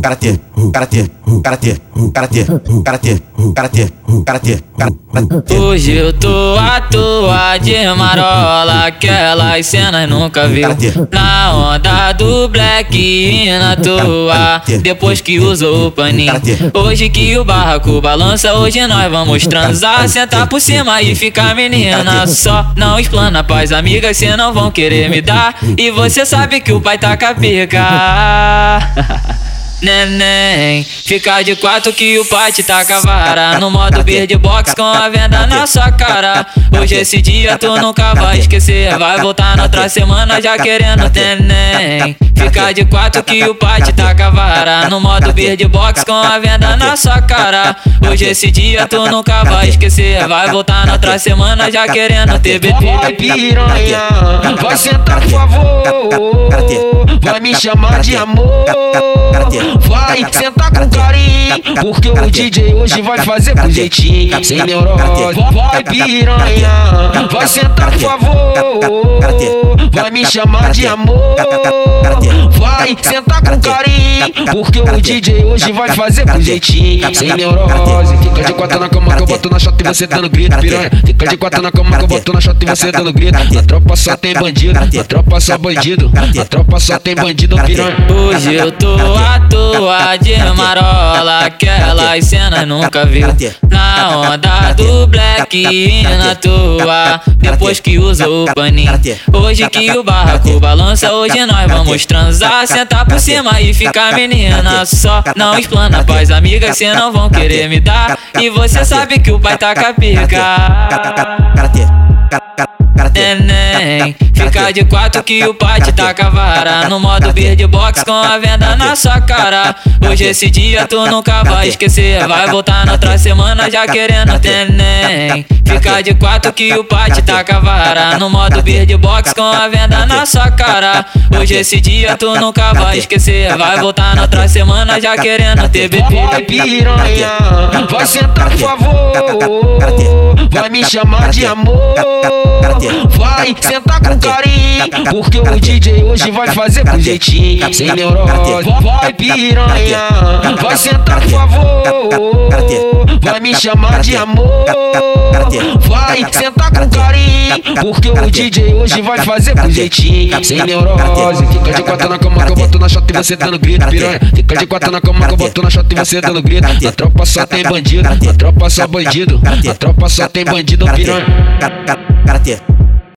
karatê, karatê, karatê, karatê, karatê, karatê, karatê, karatê. Hoje eu tô à toa de marola, aquelas cenas nunca viu. Na onda do black e na toa, depois que usou o paninho. Hoje que o barraco balança, hoje nós vamos transar, sentar por cima e ficar menina. Só não explana paz, amigas, cê não vão querer me dar. E você sabe que o pai tá com a pica. Neném, fica de quatro que o pai te taca vara. No modo bird box com a venda na sua cara. Hoje esse dia tu nunca vai esquecer. Vai voltar na outra semana já querendo neném. Fica de quatro que o pai te taca vara. No modo bird box com a venda na sua cara. Hoje esse dia tu nunca vai esquecer. Vai voltar na outra semana já querendo bebê. Vai piranha, vai sentar por favor. Vai me chamar de amor Sentar com carinho Porque o DJ hoje vai fazer com jeitinho Sem neurose Vai piranha Vai sentar por favor Vai me chamar de amor Vai sentar com carinho Porque o DJ hoje vai fazer com jeitinho. Sem neurose Fica de quatro na cama que eu boto na chata e você dando grito piranha. Fica de quatro na cama que eu boto na chata e você dando grito. A tropa só tem bandido A tropa só bandido A tropa só tem bandido piranha. Hoje eu tô à toa de marola, aquelas cenas nunca viu. Onda do black na toa, depois que usou o paninho. Hoje que o barraco balança, hoje nós vamos transar, sentar por cima e ficar menina. Só não explana paz, amigas, cê não vão querer me dar. E você sabe que o pai tá com a pica neném Fica de quatro que o pai te taca vara No modo bird box com a venda na sua cara. Hoje esse dia tu nunca vai esquecer. Vai voltar na outra semana já querendo neném. Fica de quatro que o pai te taca vara No modo bird box com a venda na sua cara. Hoje esse dia tu nunca vai esquecer. Vai voltar na outra semana já querendo ter bebê Vai piranha, vai sentar por favor. Vai me chamar de amor Vai sentar com carinho Porque o DJ hoje vai fazer com jeitinho Sem neurose. Vai piranha Vai sentar por favor. Vai me chamar de amor. Vai sentar com carinho Porque o DJ hoje vai fazer com jeitinho Sem neurose. Fica de quatro na cama que eu boto na chata e você dando grito piranha. Fica de quatro na cama que eu boto na chata e você dando grito. A tropa só tem bandido A tropa só bandido A tropa só tem bandido piranha